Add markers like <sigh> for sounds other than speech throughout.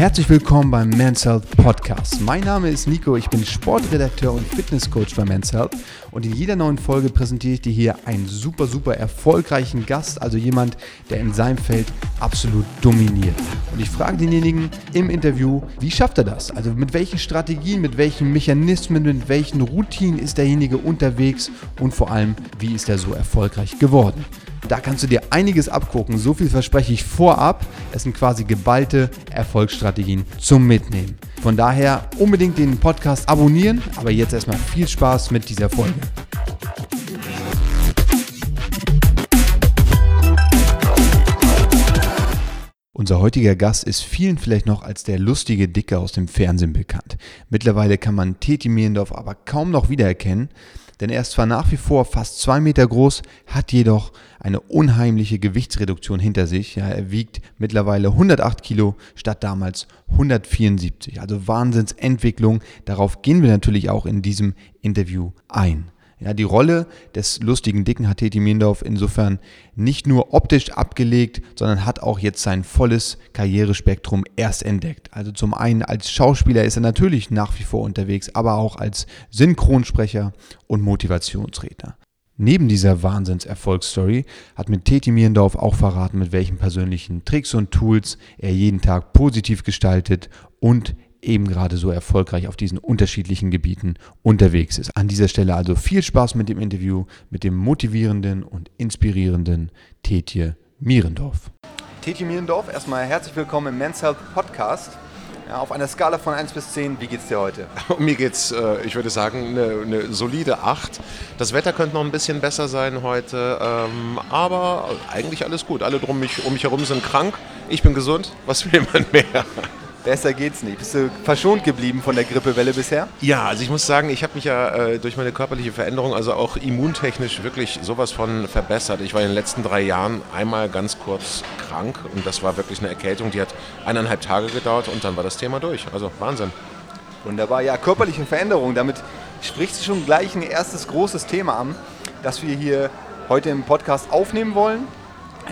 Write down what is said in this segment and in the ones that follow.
Herzlich willkommen beim Men's Health Podcast. Mein Name ist Nico, ich bin Sportredakteur und Fitnesscoach bei Men's Health und in jeder neuen Folge präsentiere ich dir hier einen super, super erfolgreichen Gast, also jemand, der in seinem Feld absolut dominiert. Und ich frage denjenigen im Interview, wie schafft er das? Also mit welchen Strategien, mit welchen Mechanismen, mit welchen Routinen ist derjenige unterwegs und vor allem, wie ist er so erfolgreich geworden? Da kannst du dir einiges abgucken. So viel verspreche ich vorab. Es sind quasi geballte Erfolgsstrategien zum Mitnehmen. Von daher unbedingt den Podcast abonnieren. Aber jetzt erstmal viel Spaß mit dieser Folge. Unser heutiger Gast ist vielen vielleicht noch als der lustige Dicke aus dem Fernsehen bekannt. Mittlerweile kann man Teti Mierendorf aber kaum noch wiedererkennen denn er ist zwar nach wie vor fast zwei Meter groß, hat jedoch eine unheimliche Gewichtsreduktion hinter sich. Ja, er wiegt mittlerweile 108 Kilo statt damals 174. Also Wahnsinnsentwicklung. Darauf gehen wir natürlich auch in diesem Interview ein. Ja, die Rolle des lustigen Dicken hat Teti Miendorf insofern nicht nur optisch abgelegt, sondern hat auch jetzt sein volles Karrierespektrum erst entdeckt. Also zum einen als Schauspieler ist er natürlich nach wie vor unterwegs, aber auch als Synchronsprecher und Motivationsredner. Neben dieser Wahnsinns-Erfolgsstory hat mit Teti Mierendorf auch verraten, mit welchen persönlichen Tricks und Tools er jeden Tag positiv gestaltet und eben gerade so erfolgreich auf diesen unterschiedlichen Gebieten unterwegs ist. An dieser Stelle also viel Spaß mit dem Interview mit dem motivierenden und inspirierenden Tetje Mierendorf. Tetje Mierendorf, erstmal herzlich willkommen im Men's Health Podcast. Ja, auf einer Skala von 1 bis 10, wie geht's dir heute? <laughs> Mir geht's, äh, ich würde sagen, eine, eine, solide 8. Das Wetter könnte noch ein bisschen besser sein heute, ähm, aber eigentlich alles gut. Alle drum mich, um mich herum sind krank. Ich bin gesund. Was will man mehr? <laughs> Besser geht's nicht. Bist du verschont geblieben von der Grippewelle bisher? Ja, also ich muss sagen, ich habe mich ja äh, durch meine körperliche Veränderung, also auch immuntechnisch, wirklich sowas von verbessert. Ich war in den letzten drei Jahren einmal ganz kurz krank und das war wirklich eine Erkältung, die hat eineinhalb Tage gedauert und dann war das Thema durch. Also Wahnsinn. Wunderbar. Ja, körperliche Veränderung. Damit sprichst du schon gleich ein erstes großes Thema an, das wir hier heute im Podcast aufnehmen wollen.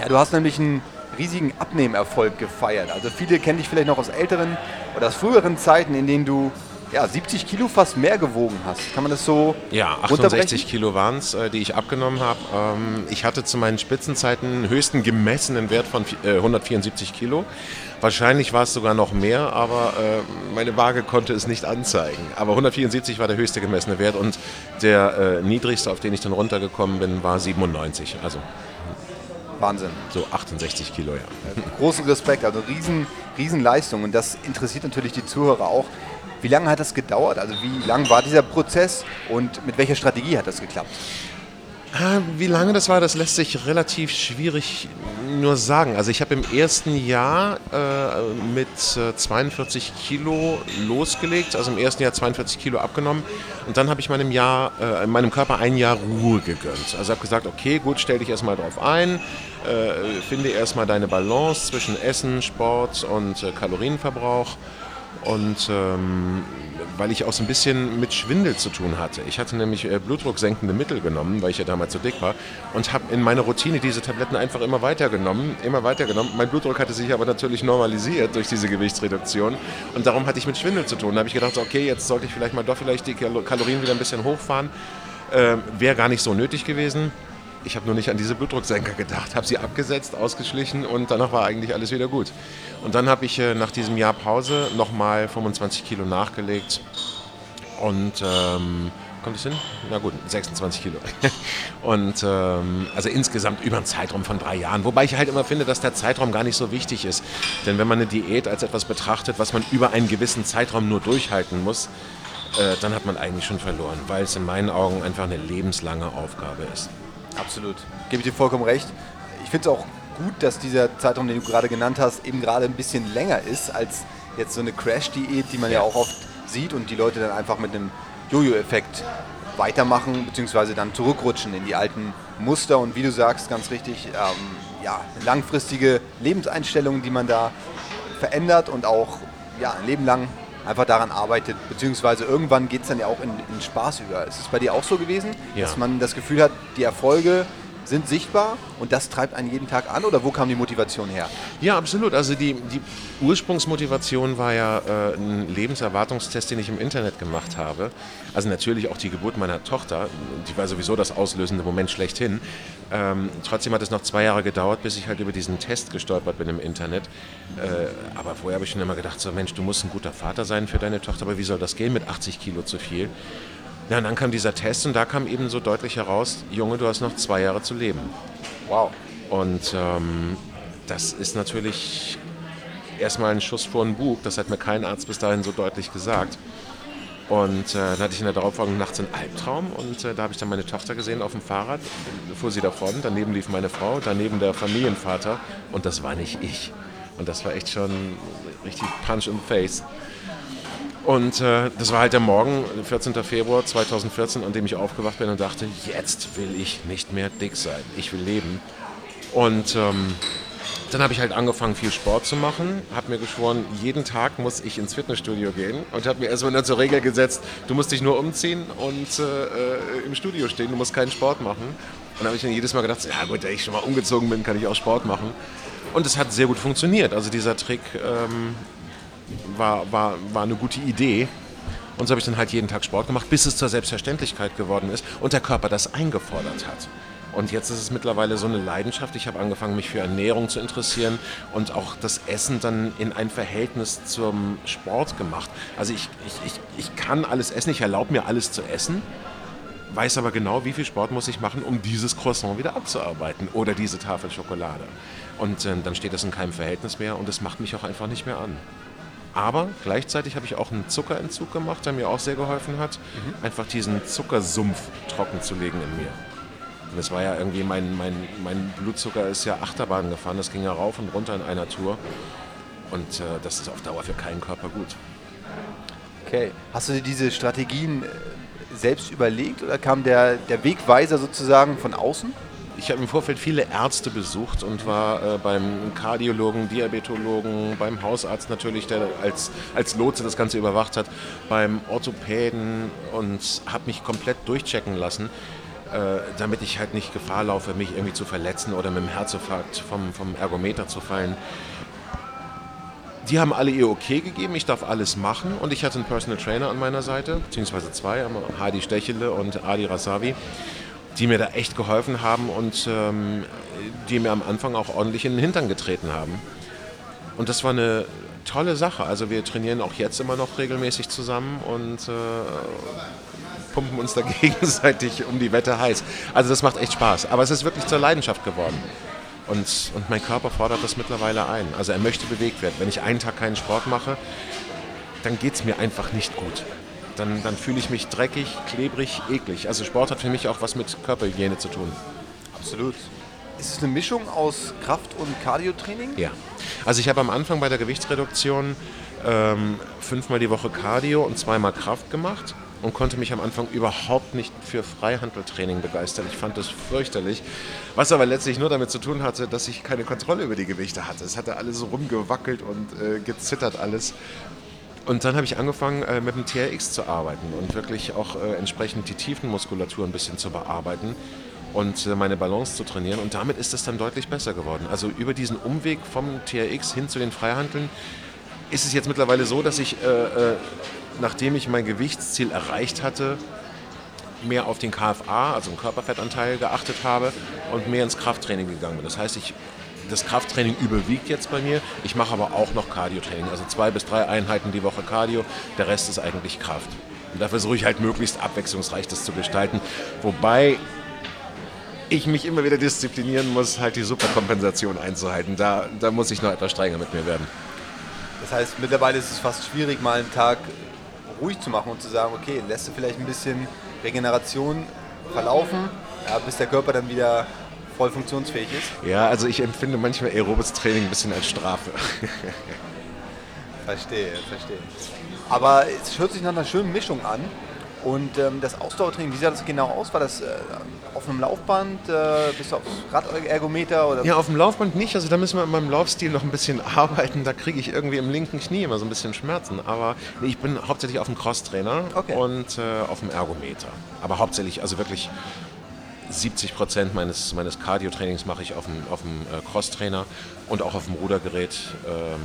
Ja, du hast nämlich ein riesigen Abnehmerfolg gefeiert. Also viele kennen dich vielleicht noch aus älteren oder aus früheren Zeiten, in denen du ja, 70 Kilo fast mehr gewogen hast. Kann man das so Ja, 68 Kilo waren es, äh, die ich abgenommen habe. Ähm, ich hatte zu meinen Spitzenzeiten einen höchsten gemessenen Wert von äh, 174 Kilo. Wahrscheinlich war es sogar noch mehr, aber äh, meine Waage konnte es nicht anzeigen. Aber 174 war der höchste gemessene Wert und der äh, niedrigste, auf den ich dann runtergekommen bin, war 97. Also Wahnsinn. So 68 Kilo, ja. Großen Respekt, also riesen, riesen Leistung. Und das interessiert natürlich die Zuhörer auch. Wie lange hat das gedauert? Also wie lang war dieser Prozess und mit welcher Strategie hat das geklappt? Ah, wie lange das war, das lässt sich relativ schwierig nur sagen. Also ich habe im ersten Jahr äh, mit 42 äh, Kilo losgelegt, also im ersten Jahr 42 Kilo abgenommen und dann habe ich meinem, Jahr, äh, meinem Körper ein Jahr Ruhe gegönnt. Also habe gesagt, okay, gut, stell dich erstmal drauf ein, äh, finde erstmal deine Balance zwischen Essen, Sport und äh, Kalorienverbrauch und ähm, weil ich auch so ein bisschen mit Schwindel zu tun hatte. Ich hatte nämlich äh, blutdrucksenkende Mittel genommen, weil ich ja damals so dick war und habe in meiner Routine diese Tabletten einfach immer weiter genommen, immer weiter genommen. Mein Blutdruck hatte sich aber natürlich normalisiert durch diese Gewichtsreduktion und darum hatte ich mit Schwindel zu tun. Da habe ich gedacht, okay, jetzt sollte ich vielleicht mal doch vielleicht die Kalorien wieder ein bisschen hochfahren. Äh, Wäre gar nicht so nötig gewesen. Ich habe nur nicht an diese Blutdrucksenker gedacht, habe sie abgesetzt, ausgeschlichen und danach war eigentlich alles wieder gut. Und dann habe ich äh, nach diesem Jahr Pause nochmal 25 Kilo nachgelegt und ähm, kommt es hin? Na gut, 26 Kilo. <laughs> und ähm, also insgesamt über einen Zeitraum von drei Jahren. Wobei ich halt immer finde, dass der Zeitraum gar nicht so wichtig ist. Denn wenn man eine Diät als etwas betrachtet, was man über einen gewissen Zeitraum nur durchhalten muss, äh, dann hat man eigentlich schon verloren, weil es in meinen Augen einfach eine lebenslange Aufgabe ist. Absolut. Gebe ich dir vollkommen recht. Ich finde es auch gut, dass dieser Zeitraum, den du gerade genannt hast, eben gerade ein bisschen länger ist als jetzt so eine Crash-Diät, die man ja auch oft sieht und die Leute dann einfach mit einem Jojo-Effekt weitermachen bzw. dann zurückrutschen in die alten Muster und wie du sagst, ganz richtig, ähm, ja, langfristige Lebenseinstellungen, die man da verändert und auch ja, ein Leben lang einfach daran arbeitet, beziehungsweise irgendwann geht es dann ja auch in, in Spaß über. Ist es bei dir auch so gewesen, Ja. dass man das Gefühl hat, die Erfolge sind sichtbar und das treibt einen jeden Tag an oder wo kam die Motivation her? Ja, absolut. Also die, die Ursprungsmotivation war ja äh, ein Lebenserwartungstest, den ich im Internet gemacht habe. Also natürlich auch die Geburt meiner Tochter, die war sowieso das auslösende Moment schlechthin. Ähm, trotzdem hat es noch zwei Jahre gedauert, bis ich halt über diesen Test gestolpert bin im Internet. Äh, aber vorher habe ich schon immer gedacht, so Mensch, du musst ein guter Vater sein für deine Tochter, aber wie soll das gehen mit 80 Kilo zu viel? Ja, und dann kam dieser Test und da kam eben so deutlich heraus, Junge, du hast noch zwei Jahre zu leben. Wow. Und ähm, das ist natürlich erstmal ein Schuss vor den Bug. Das hat mir kein Arzt bis dahin so deutlich gesagt. Und äh, dann hatte ich in der darauffolgenden Nacht so einen Albtraum und äh, da habe ich dann meine Tochter gesehen auf dem Fahrrad, fuhr sie davon, daneben lief meine Frau, daneben der Familienvater und das war nicht ich. Und das war echt schon richtig Punch in the Face. Und äh, das war halt der Morgen, 14. Februar 2014, an dem ich aufgewacht bin und dachte, jetzt will ich nicht mehr dick sein, ich will leben. Und ähm, dann habe ich halt angefangen, viel Sport zu machen, habe mir geschworen, jeden Tag muss ich ins Fitnessstudio gehen und habe mir erstmal zur Regel gesetzt, du musst dich nur umziehen und äh, äh, im Studio stehen, du musst keinen Sport machen. Und habe ich dann jedes Mal gedacht, ja gut, da ich schon mal umgezogen bin, kann ich auch Sport machen. Und es hat sehr gut funktioniert. Also dieser Trick ähm, war, war, war eine gute Idee. Und so habe ich dann halt jeden Tag Sport gemacht, bis es zur Selbstverständlichkeit geworden ist und der Körper das eingefordert hat. Und jetzt ist es mittlerweile so eine Leidenschaft. Ich habe angefangen, mich für Ernährung zu interessieren und auch das Essen dann in ein Verhältnis zum Sport gemacht. Also ich, ich, ich, ich kann alles essen, ich erlaube mir alles zu essen, weiß aber genau, wie viel Sport muss ich machen, um dieses Croissant wieder abzuarbeiten oder diese Tafel Schokolade. Und äh, dann steht das in keinem Verhältnis mehr und es macht mich auch einfach nicht mehr an. Aber gleichzeitig habe ich auch einen Zuckerentzug gemacht, der mir auch sehr geholfen hat, einfach diesen Zuckersumpf trocken zu legen in mir. Und das war ja irgendwie, mein, mein, mein Blutzucker ist ja Achterbahn gefahren, das ging ja rauf und runter in einer Tour. Und äh, das ist auf Dauer für keinen Körper gut. Okay. Hast du dir diese Strategien äh, selbst überlegt oder kam der, der Wegweiser sozusagen von außen? Ich habe im Vorfeld viele Ärzte besucht und war äh, beim Kardiologen, Diabetologen, beim Hausarzt natürlich, der als, als Lotse das Ganze überwacht hat, beim Orthopäden und habe mich komplett durchchecken lassen, äh, damit ich halt nicht Gefahr laufe, mich irgendwie zu verletzen oder mit dem Herzinfarkt vom, vom Ergometer zu fallen. Die haben alle ihr Okay gegeben, ich darf alles machen und ich hatte einen Personal Trainer an meiner Seite, beziehungsweise zwei, Hadi Stechele und Adi Rasavi, die mir da echt geholfen haben und ähm, die mir am Anfang auch ordentlich in den Hintern getreten haben. Und das war eine tolle Sache. Also wir trainieren auch jetzt immer noch regelmäßig zusammen und äh, pumpen uns da <laughs> gegenseitig um die Wette heiß. Also das macht echt Spaß. Aber es ist wirklich zur Leidenschaft geworden. Und, und mein Körper fordert das mittlerweile ein. Also er möchte bewegt werden. Wenn ich einen Tag keinen Sport mache, dann geht es mir einfach nicht gut. Dann, dann fühle ich mich dreckig, klebrig, eklig. Also Sport hat für mich auch was mit Körperhygiene zu tun. Absolut. Ist es eine Mischung aus Kraft- und Cardio-Training? Ja. Also ich habe am Anfang bei der Gewichtsreduktion ähm, fünfmal die Woche Cardio und zweimal Kraft gemacht und konnte mich am Anfang überhaupt nicht für Freihandeltraining begeistern. Ich fand das fürchterlich, was aber letztlich nur damit zu tun hatte, dass ich keine Kontrolle über die Gewichte hatte. Es hatte alles rumgewackelt und äh, gezittert alles. Und dann habe ich angefangen, äh, mit dem TRX zu arbeiten und wirklich auch äh, entsprechend die Tiefenmuskulatur ein bisschen zu bearbeiten und äh, meine Balance zu trainieren. Und damit ist es dann deutlich besser geworden. Also über diesen Umweg vom TRX hin zu den Freihandeln ist es jetzt mittlerweile so, dass ich, äh, äh, nachdem ich mein Gewichtsziel erreicht hatte, mehr auf den KFA, also den Körperfettanteil, geachtet habe und mehr ins Krafttraining gegangen bin. Das heißt, ich, das Krafttraining überwiegt jetzt bei mir. Ich mache aber auch noch Cardio-Training, also zwei bis drei Einheiten die Woche Cardio. Der Rest ist eigentlich Kraft. Und da versuche ich halt möglichst abwechslungsreich das zu gestalten. Wobei ich mich immer wieder disziplinieren muss, halt die Superkompensation einzuhalten. Da, da muss ich noch etwas strenger mit mir werden. Das heißt, mittlerweile ist es fast schwierig, mal einen Tag ruhig zu machen und zu sagen, okay, lässt du vielleicht ein bisschen Regeneration verlaufen, ja, bis der Körper dann wieder voll funktionsfähig ist. Ja, also ich empfinde manchmal aerobes Training ein bisschen als Strafe. <laughs> Verstehe, verstehe. Aber es hört sich nach einer schönen Mischung an. Und ähm, das Ausdauertraining, wie sah das genau aus? War das äh, auf einem Laufband? Äh, bist du auf Radergometer? Oder? Ja, auf dem Laufband nicht. Also da müssen wir in meinem Laufstil noch ein bisschen <laughs> arbeiten. Da kriege ich irgendwie im linken Knie immer so ein bisschen Schmerzen. Aber nee, ich bin hauptsächlich auf dem Crosstrainer okay. und äh, auf dem Ergometer. Aber hauptsächlich, also wirklich 70 Prozent meines, meines Cardio-Trainings mache ich auf dem, auf dem äh, Crosstrainer und auch auf dem Rudergerät. Ähm,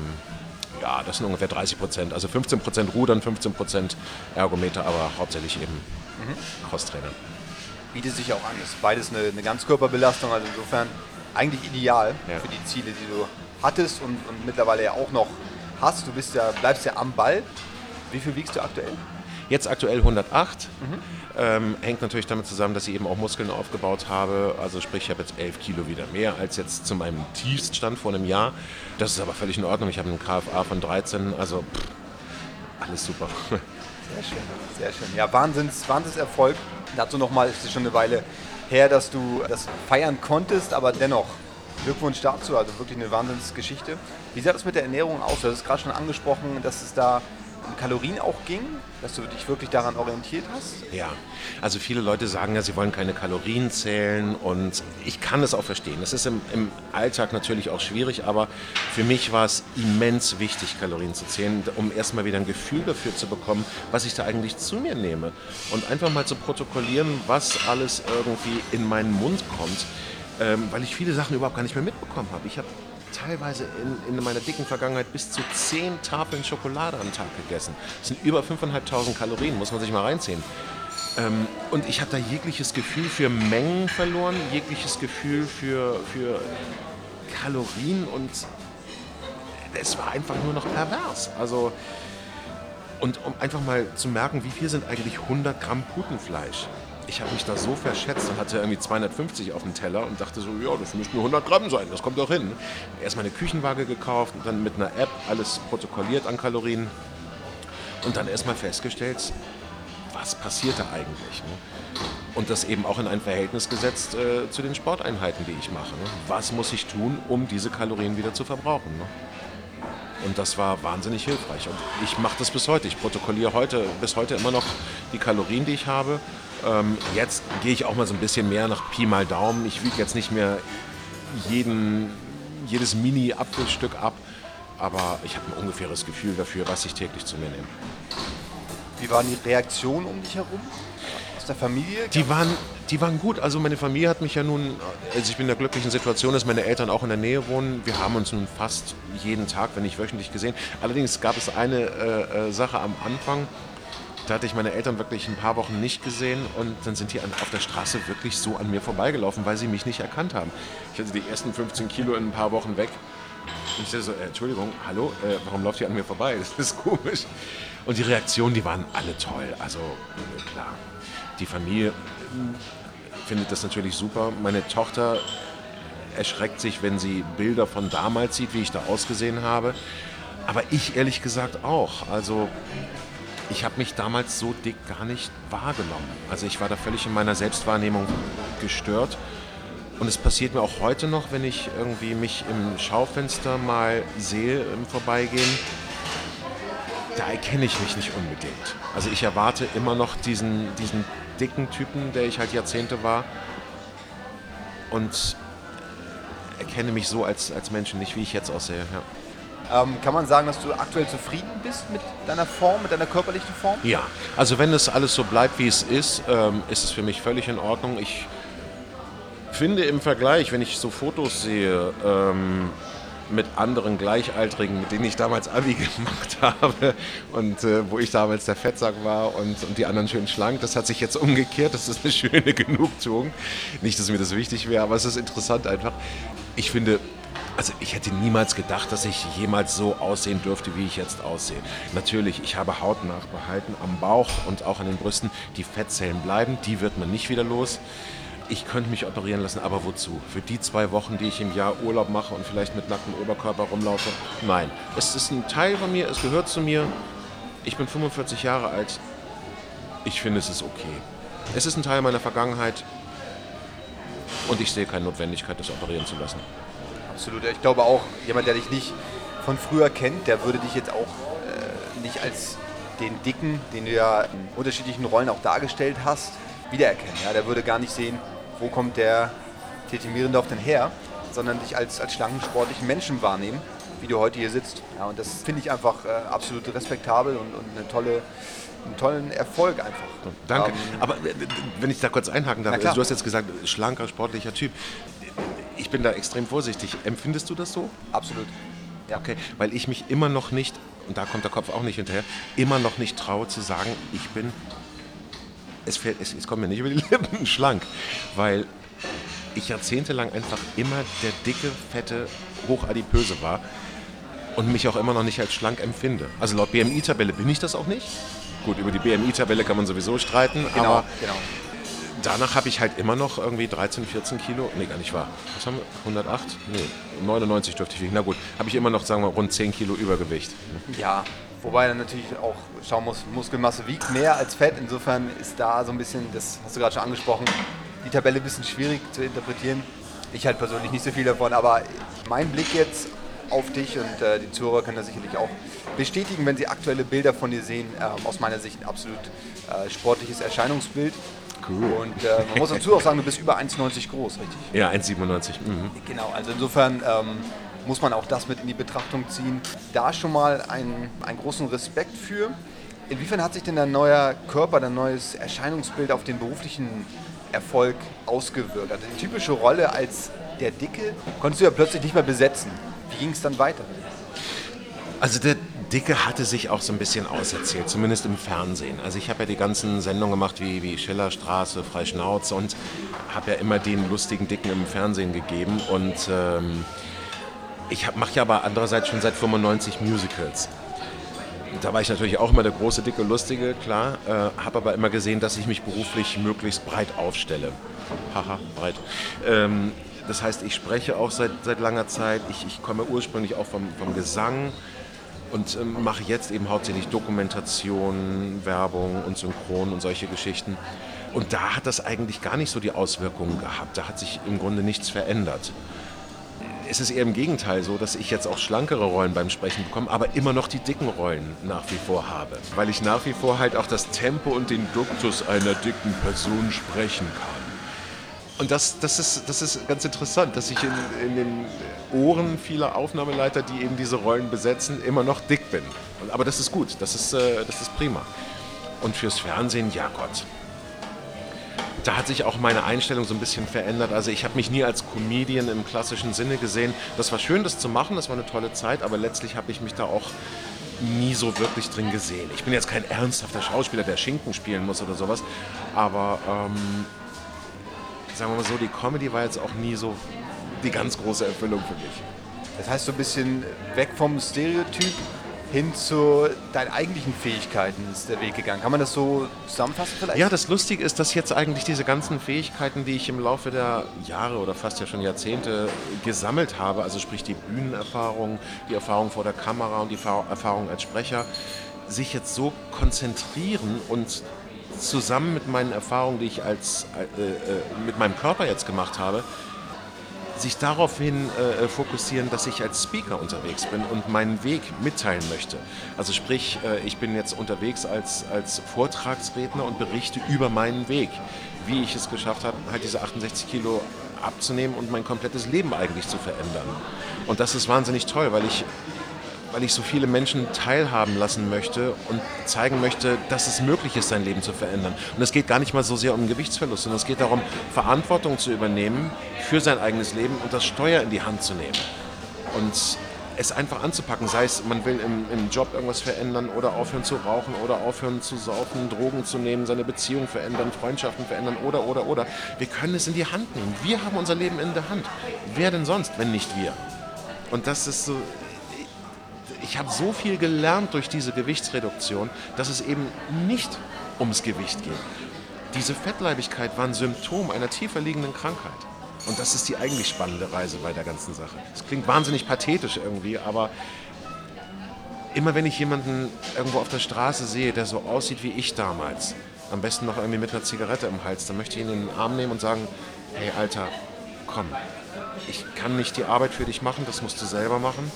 ja, das sind ungefähr 30 Prozent. Also 15 Prozent Rudern, 15 Prozent Ergometer, aber hauptsächlich eben mhm. Crosstrainer. Bietet sich auch an. Ist beides eine, eine Ganzkörperbelastung, also insofern eigentlich ideal ja. für die Ziele, die du hattest und, und mittlerweile ja auch noch hast. Du bist ja, bleibst ja am Ball. Wie viel wiegst du aktuell? Jetzt aktuell 108. Mhm. Ähm, hängt natürlich damit zusammen, dass ich eben auch Muskeln aufgebaut habe. Also sprich, ich habe jetzt 11 Kilo wieder mehr als jetzt zu meinem Tiefststand vor einem Jahr. Das ist aber völlig in Ordnung. Ich habe einen KFA von 13, also pff, alles super. Sehr schön, sehr schön. Ja, Wahnsinns, Wahnsinnserfolg. Dazu nochmal, ist es schon eine Weile her, dass du das feiern konntest, aber dennoch Glückwunsch dazu, also wirklich eine Wahnsinnsgeschichte. Wie sah das mit der Ernährung aus? Du hast es gerade schon angesprochen, dass es da Kalorien auch ging, dass du dich wirklich daran orientiert hast? Ja, also viele Leute sagen ja, sie wollen keine Kalorien zählen und ich kann es auch verstehen. Es ist im, im Alltag natürlich auch schwierig, aber für mich war es immens wichtig, Kalorien zu zählen, um erstmal wieder ein Gefühl dafür zu bekommen, was ich da eigentlich zu mir nehme und einfach mal zu protokollieren, was alles irgendwie in meinen Mund kommt, ähm, weil ich viele Sachen überhaupt gar nicht mehr mitbekommen habe. Ich habe teilweise in, in meiner dicken Vergangenheit bis zu 10 Tafeln Schokolade am Tag gegessen. Das sind über 5.500 Kalorien, muss man sich mal reinziehen. Ähm, und ich habe da jegliches Gefühl für Mengen verloren, jegliches Gefühl für, für Kalorien und es war einfach nur noch pervers. Also, und um einfach mal zu merken, wie viel sind eigentlich 100 Gramm Putenfleisch? Ich habe mich da so verschätzt und hatte irgendwie 250 auf dem Teller und dachte so, ja, das müssten nur 100 Gramm sein, das kommt doch hin. Erstmal eine Küchenwaage gekauft und dann mit einer App alles protokolliert an Kalorien und dann erstmal festgestellt, was passiert da eigentlich. Ne? Und das eben auch in ein Verhältnis gesetzt äh, zu den Sporteinheiten, die ich mache. Ne? Was muss ich tun, um diese Kalorien wieder zu verbrauchen? Ne? Und das war wahnsinnig hilfreich. Und ich mache das bis heute. Ich protokolliere heute, bis heute immer noch die Kalorien, die ich habe. Ähm, jetzt gehe ich auch mal so ein bisschen mehr nach Pi mal Daumen. Ich wiege jetzt nicht mehr jeden, jedes Mini-Apfelstück ab, aber ich habe ein ungefähres Gefühl dafür, was ich täglich zu mir nehme. Wie waren die Reaktionen um dich herum? Aus der Familie? Die waren, die waren gut. Also meine Familie hat mich ja nun, also ich bin in der glücklichen Situation, dass meine Eltern auch in der Nähe wohnen. Wir haben uns nun fast jeden Tag, wenn nicht wöchentlich gesehen. Allerdings gab es eine äh, äh Sache am Anfang, da hatte ich meine Eltern wirklich ein paar Wochen nicht gesehen und dann sind die auf der Straße wirklich so an mir vorbeigelaufen, weil sie mich nicht erkannt haben. Ich hatte die ersten 15 Kilo in ein paar Wochen weg. Und ich dachte so, äh, Entschuldigung, hallo, äh, warum läuft ihr an mir vorbei? <laughs> Das ist komisch. Und die Reaktionen, die waren alle toll. Also klar, die Familie findet das natürlich super. Meine Tochter erschreckt sich, wenn sie Bilder von damals sieht, wie ich da ausgesehen habe. Aber ich ehrlich gesagt auch. Also ich habe mich damals so dick gar nicht wahrgenommen. Also ich war da völlig in meiner Selbstwahrnehmung gestört. Und es passiert mir auch heute noch, wenn ich irgendwie mich im Schaufenster mal sehe im Vorbeigehen, da erkenne ich mich nicht unbedingt. Also ich erwarte immer noch diesen, diesen dicken Typen, der ich halt Jahrzehnte war. Und erkenne mich so als, als Menschen nicht, wie ich jetzt aussehe. Ja. Ähm, kann man sagen, dass du aktuell zufrieden bist mit deiner Form, mit deiner körperlichen Form? Ja, also wenn es alles so bleibt, wie es ist, ähm, ist es für mich völlig in Ordnung. Ich finde im Vergleich, wenn ich so Fotos sehe, ähm, mit anderen Gleichaltrigen, mit denen ich damals Abi <laughs> gemacht habe und äh, wo ich damals der Fettsack war und, und die anderen schön schlank. Das hat sich jetzt umgekehrt. Das ist eine <laughs> schöne Genugtuung. Nicht, dass mir das wichtig wäre, aber es ist interessant einfach. Ich finde, also ich hätte niemals gedacht, dass ich jemals so aussehen dürfte, wie ich jetzt aussehe. Natürlich, ich habe Haut nachbehalten am Bauch und auch an den Brüsten. Die Fettzellen bleiben, die wird man nicht wieder los. Ich könnte mich operieren lassen, aber wozu? Für die zwei Wochen, die ich im Jahr Urlaub mache und vielleicht mit nacktem Oberkörper rumlaufe? Nein. Es ist ein Teil von mir, es gehört zu mir. Ich bin 45 Jahre alt. Ich finde, es ist okay. Es ist ein Teil meiner Vergangenheit und ich sehe keine Notwendigkeit, das operieren zu lassen. Absolut. Ich glaube auch, jemand, der dich nicht von früher kennt, der würde dich jetzt auch äh, nicht als den Dicken, den du ja in unterschiedlichen Rollen auch dargestellt hast, wiedererkennen. Ja? Der würde gar nicht sehen, wo kommt der Teti Mierendorf denn her, sondern dich als, als schlanken, sportlichen Menschen wahrnehmen, wie du heute hier sitzt. Ja, und das finde ich einfach äh, absolut respektabel und, und eine tolle, einen tollen Erfolg einfach. Danke. Ähm, Aber wenn ich da kurz einhaken darf, du hast jetzt gesagt, schlanker, sportlicher Typ. Ich bin da extrem vorsichtig. Empfindest du das so? Absolut. Ja. Okay, weil ich mich immer noch nicht, und da kommt der Kopf auch nicht hinterher, immer noch nicht traue zu sagen, ich bin, es, fällt, es, es kommt mir nicht über die <laughs> Lippen, schlank. Weil ich jahrzehntelang einfach immer der dicke, fette, hochadipöse war und mich auch immer noch nicht als schlank empfinde. Also laut BMI-Tabelle bin ich das auch nicht. Gut, über die BMI-Tabelle kann man sowieso streiten, genau, aber genau. Danach habe ich halt immer noch irgendwie 13, 14 Kilo, nee, gar nicht wahr. Was haben wir? 108? Nee, 99 dürfte ich wiegen. Na gut, habe ich immer noch, sagen wir, rund 10 Kilo Übergewicht. Ja, wobei dann natürlich auch schauen muss, Muskelmasse wiegt mehr als Fett. Insofern ist da so ein bisschen, das hast du gerade schon angesprochen, die Tabelle ein bisschen schwierig zu interpretieren. Ich halt persönlich nicht so viel davon, aber mein Blick jetzt auf dich und äh, die Zuhörer können das sicherlich auch bestätigen, wenn sie aktuelle Bilder von dir sehen. Ähm, aus meiner Sicht ein absolut äh, sportliches Erscheinungsbild. Cool. Und äh, man muss dazu auch sagen, du bist über 1,90 groß, richtig? Ja, 1,97. Mhm. Genau, also insofern ähm, muss man auch das mit in die Betrachtung ziehen. Da schon mal einen, einen großen Respekt für. Inwiefern hat sich denn dein neuer Körper, dein neues Erscheinungsbild auf den beruflichen Erfolg ausgewirkt? Also die typische Rolle als der Dicke konntest du ja plötzlich nicht mehr besetzen. Wie ging es dann weiter? Also der Dicke hatte sich auch so ein bisschen auserzählt, zumindest im Fernsehen. Also ich habe ja die ganzen Sendungen gemacht wie, wie Schillerstraße, Freischnauze und habe ja immer den lustigen Dicken im Fernsehen gegeben. Und ähm, ich mache ja aber andererseits schon seit 95 Musicals. Da war ich natürlich auch immer der große, dicke, lustige, klar. Äh, habe aber immer gesehen, dass ich mich beruflich möglichst breit aufstelle. Haha, breit. Ähm, das heißt, ich spreche auch seit, seit langer Zeit. Ich, ich komme ursprünglich auch vom, vom Gesang und ähm, mache jetzt eben hauptsächlich Dokumentation, Werbung und Synchron und solche Geschichten. Und da hat das eigentlich gar nicht so die Auswirkungen gehabt. Da hat sich im Grunde nichts verändert. Es ist eher im Gegenteil so, dass ich jetzt auch schlankere Rollen beim Sprechen bekomme, aber immer noch die dicken Rollen nach wie vor habe. Weil ich nach wie vor halt auch das Tempo und den Duktus einer dicken Person sprechen kann. Und das, das, ist, das ist ganz interessant, dass ich in, in den Ohren vieler Aufnahmeleiter, die eben diese Rollen besetzen, immer noch dick bin. Aber das ist gut, das ist, äh, das ist prima. Und fürs Fernsehen, ja Gott. Da hat sich auch meine Einstellung so ein bisschen verändert. Also ich habe mich nie als Comedian im klassischen Sinne gesehen. Das war schön, das zu machen, das war eine tolle Zeit, aber letztlich habe ich mich da auch nie so wirklich drin gesehen. Ich bin jetzt kein ernsthafter Schauspieler, der Schinken spielen muss oder sowas, aber ähm, sagen wir mal so, die Comedy war jetzt auch nie so die ganz große Erfüllung für mich. Das heißt, so ein bisschen weg vom Stereotyp hin zu deinen eigentlichen Fähigkeiten ist der Weg gegangen. Kann man das so zusammenfassen vielleicht? Ja, das Lustige ist, dass jetzt eigentlich diese ganzen Fähigkeiten, die ich im Laufe der Jahre oder fast ja schon Jahrzehnte gesammelt habe, also sprich die Bühnenerfahrung, die Erfahrung vor der Kamera und die Erfahrung als Sprecher, sich jetzt so konzentrieren und zusammen mit meinen Erfahrungen, die ich als, äh, äh, mit meinem Körper jetzt gemacht habe, sich daraufhin äh, fokussieren, dass ich als Speaker unterwegs bin und meinen Weg mitteilen möchte. Also sprich, äh, ich bin jetzt unterwegs als, als Vortragsredner und berichte über meinen Weg, wie ich es geschafft habe, halt diese 68 Kilo abzunehmen und mein komplettes Leben eigentlich zu verändern. Und das ist wahnsinnig toll, weil ich weil ich so viele Menschen teilhaben lassen möchte und zeigen möchte, dass es möglich ist, sein Leben zu verändern. Und es geht gar nicht mal so sehr um Gewichtsverlust, sondern es geht darum, Verantwortung zu übernehmen für sein eigenes Leben und das Steuer in die Hand zu nehmen. Und es einfach anzupacken, sei es, man will im, im, Job irgendwas verändern oder aufhören zu rauchen oder aufhören zu saufen, Drogen zu nehmen, seine Beziehung verändern, Freundschaften verändern oder, oder, oder. Wir können es in die Hand nehmen. Wir haben unser Leben in der Hand. Wer denn sonst, wenn nicht wir? Und das ist so, ich habe so viel gelernt durch diese Gewichtsreduktion, dass es eben nicht ums Gewicht geht. Diese Fettleibigkeit war ein Symptom einer tiefer liegenden Krankheit. Und das ist die eigentlich spannende Reise bei der ganzen Sache. Es klingt wahnsinnig pathetisch irgendwie, aber immer wenn ich jemanden irgendwo auf der Straße sehe, der so aussieht wie ich damals, am besten noch irgendwie mit einer Zigarette im Hals, dann möchte ich ihn in den Arm nehmen und sagen, hey Alter, komm, ich kann nicht die Arbeit für dich machen, das musst du selber machen.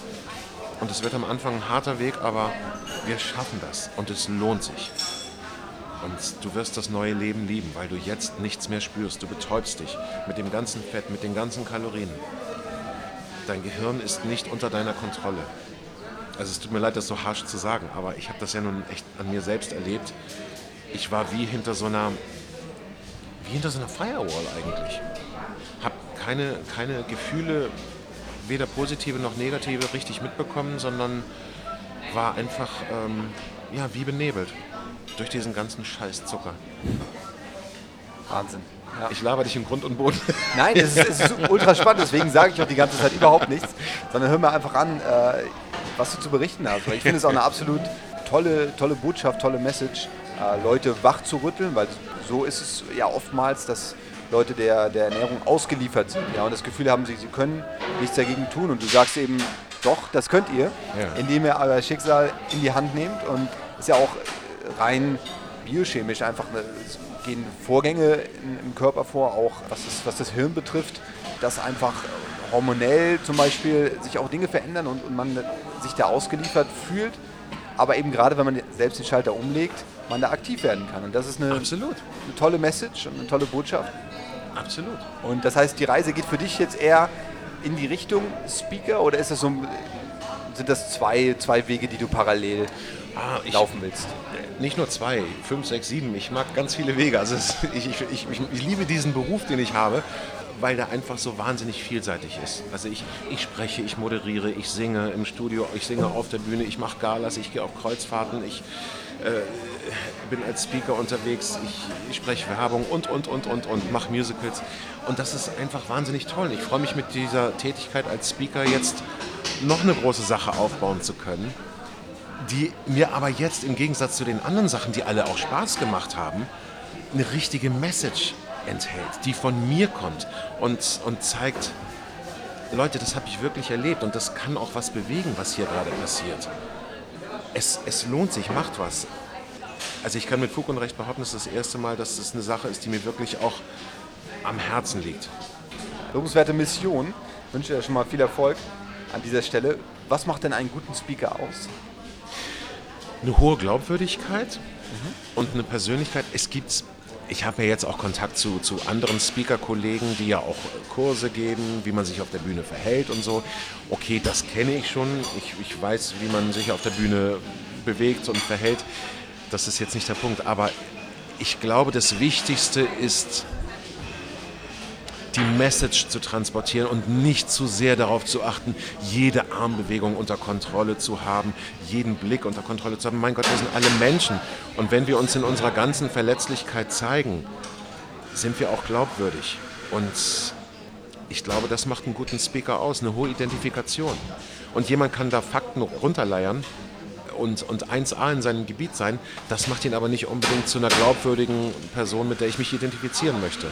Und es wird am Anfang ein harter Weg, aber wir schaffen das und es lohnt sich. Und du wirst das neue Leben lieben, weil du jetzt nichts mehr spürst. Du betäubst dich mit dem ganzen Fett, mit den ganzen Kalorien. Dein Gehirn ist nicht unter deiner Kontrolle. Also es tut mir leid, das so harsch zu sagen, aber ich habe das ja nun echt an mir selbst erlebt. Ich war wie hinter so einer, wie hinter so einer Firewall eigentlich. Habe keine, keine Gefühle, weder positive noch negative, richtig mitbekommen, sondern war einfach ähm, ja, wie benebelt durch diesen ganzen Scheißzucker. Wahnsinn. Ja. Ich laber dich im Grund und Boden. <laughs> Nein, das ist, das ist ultra spannend, deswegen sage ich auch die ganze Zeit überhaupt nichts, sondern hör mir einfach an, äh, was du zu berichten hast. Weil ich finde es auch eine absolut tolle, tolle Botschaft, tolle Message, äh, Leute wach zu rütteln, weil so ist es ja oftmals, dass Leute der, der Ernährung ausgeliefert sind ja, und das Gefühl haben, sie, sie können nichts dagegen tun. Und du sagst eben, doch, das könnt ihr, ja. indem ihr euer Schicksal in die Hand nehmt. Und ist ja auch rein biochemisch einfach, es gehen Vorgänge im Körper vor, auch was das, was das Hirn betrifft, dass einfach hormonell zum Beispiel sich auch Dinge verändern und, und man sich da ausgeliefert fühlt. Aber eben gerade, wenn man selbst den Schalter umlegt, man da aktiv werden kann. Und das ist eine, Absolut. eine tolle Message und eine tolle Botschaft. Absolut. Und das heißt, die Reise geht für dich jetzt eher in die Richtung Speaker oder ist das so, sind das zwei, zwei Wege, die du parallel ah, laufen willst? Nicht nur zwei, fünf, sechs, sieben. Ich mag ganz viele Wege. Also es, ich, ich, ich, ich liebe diesen Beruf, den ich habe weil der einfach so wahnsinnig vielseitig ist. Also ich, ich spreche, ich moderiere, ich singe im Studio, ich singe auf der Bühne, ich mache Galas, ich gehe auf Kreuzfahrten, ich äh, bin als Speaker unterwegs, ich, ich spreche Werbung und, und, und, und, und, mache Musicals. Und das ist einfach wahnsinnig toll. Ich freue mich mit dieser Tätigkeit als Speaker jetzt noch eine große Sache aufbauen zu können, die mir aber jetzt im Gegensatz zu den anderen Sachen, die alle auch Spaß gemacht haben, eine richtige Message enthält, die von mir kommt und, und zeigt, Leute, das habe ich wirklich erlebt und das kann auch was bewegen, was hier gerade passiert. Es, es lohnt sich, macht was. Also ich kann mit Fug und Recht behaupten, es ist das erste Mal, dass es eine Sache ist, die mir wirklich auch am Herzen liegt. Lobenswerte Mission. Ich wünsche dir schon mal viel Erfolg an dieser Stelle. Was macht denn einen guten Speaker aus? Eine hohe Glaubwürdigkeit mhm. und eine Persönlichkeit. Es gibt ich habe ja jetzt auch Kontakt zu, zu anderen Speaker-Kollegen, die ja auch Kurse geben, wie man sich auf der Bühne verhält und so. Okay, das kenne ich schon. Ich, ich weiß, wie man sich auf der Bühne bewegt und verhält. Das ist jetzt nicht der Punkt. Aber ich glaube, das Wichtigste ist, die Message zu transportieren und nicht zu sehr darauf zu achten, jede Armbewegung unter Kontrolle zu haben, jeden Blick unter Kontrolle zu haben. Mein Gott, wir sind alle Menschen. Und wenn wir uns in unserer ganzen Verletzlichkeit zeigen, sind wir auch glaubwürdig. Und ich glaube, das macht einen guten Speaker aus, eine hohe Identifikation. Und jemand kann da Fakten runterleiern und, und 1A in seinem Gebiet sein. Das macht ihn aber nicht unbedingt zu einer glaubwürdigen Person, mit der ich mich identifizieren möchte.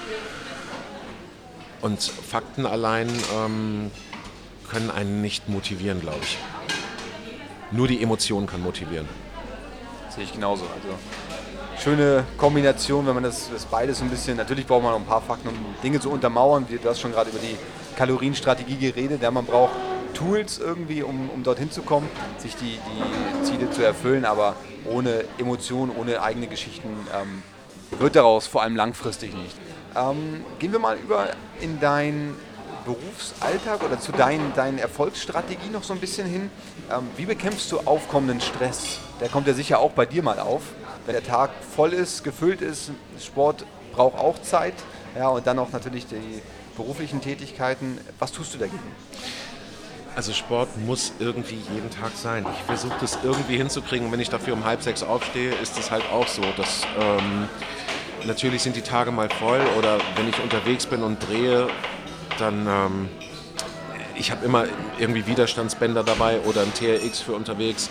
Und Fakten allein ähm, können einen nicht motivieren, glaube ich. Nur die Emotion kann motivieren. Sehe ich genauso. Also schöne Kombination, wenn man das, das beides ein bisschen. Natürlich braucht man noch ein paar Fakten, um Dinge zu untermauern. Du hast schon gerade über die Kalorienstrategie geredet. Ja, man braucht Tools irgendwie, um, um dorthin zu kommen, sich die, die Ziele zu erfüllen, aber ohne Emotionen, ohne eigene Geschichten ähm, wird daraus vor allem langfristig nicht. Ähm, gehen wir mal über in deinen Berufsalltag oder zu deinen, deinen Erfolgsstrategien noch so ein bisschen hin. Ähm, wie bekämpfst du aufkommenden Stress? Der kommt ja sicher auch bei dir mal auf. Wenn der Tag voll ist, gefüllt ist, Sport braucht auch Zeit. Ja, und dann auch natürlich die beruflichen Tätigkeiten. Was tust du dagegen? Also Sport muss irgendwie jeden Tag sein. Ich versuche das irgendwie hinzukriegen. wenn ich dafür um halb sechs aufstehe, ist es halt auch so, dass ähm, natürlich sind die Tage mal voll oder wenn ich unterwegs bin und drehe, dann ähm, ich habe immer irgendwie Widerstandsbänder dabei oder ein TRX für unterwegs.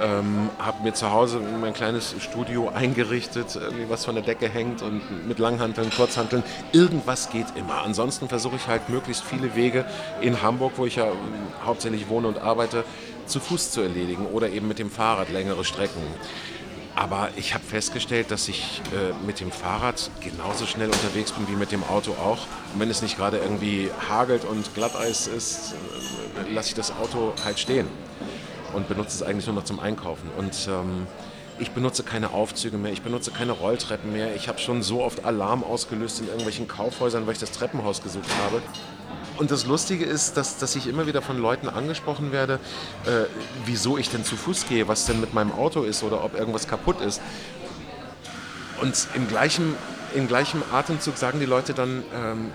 Ähm, habe mir zu Hause mein kleines Studio eingerichtet, irgendwie was von der Decke hängt und mit Langhanteln, Kurzhanteln. Irgendwas geht immer. Ansonsten versuche ich halt möglichst viele Wege in Hamburg, wo ich ja ähm, hauptsächlich wohne und arbeite, zu Fuß zu erledigen oder eben mit dem Fahrrad längere Strecken. Aber ich habe festgestellt, dass ich äh, mit dem Fahrrad genauso schnell unterwegs bin wie mit dem Auto auch. Und wenn es nicht gerade irgendwie hagelt und Glatteis ist, äh, lasse ich das Auto halt stehen. und benutze es eigentlich nur noch zum Einkaufen. Und ähm, ich benutze keine Aufzüge mehr, ich benutze keine Rolltreppen mehr. Ich habe schon so oft Alarm ausgelöst in irgendwelchen Kaufhäusern, weil ich das Treppenhaus gesucht habe. Und das Lustige ist, dass, dass ich immer wieder von Leuten angesprochen werde, äh, wieso ich denn zu Fuß gehe, was denn mit meinem Auto ist oder ob irgendwas kaputt ist. Und im gleichen, im gleichen Atemzug sagen die Leute dann, ähm,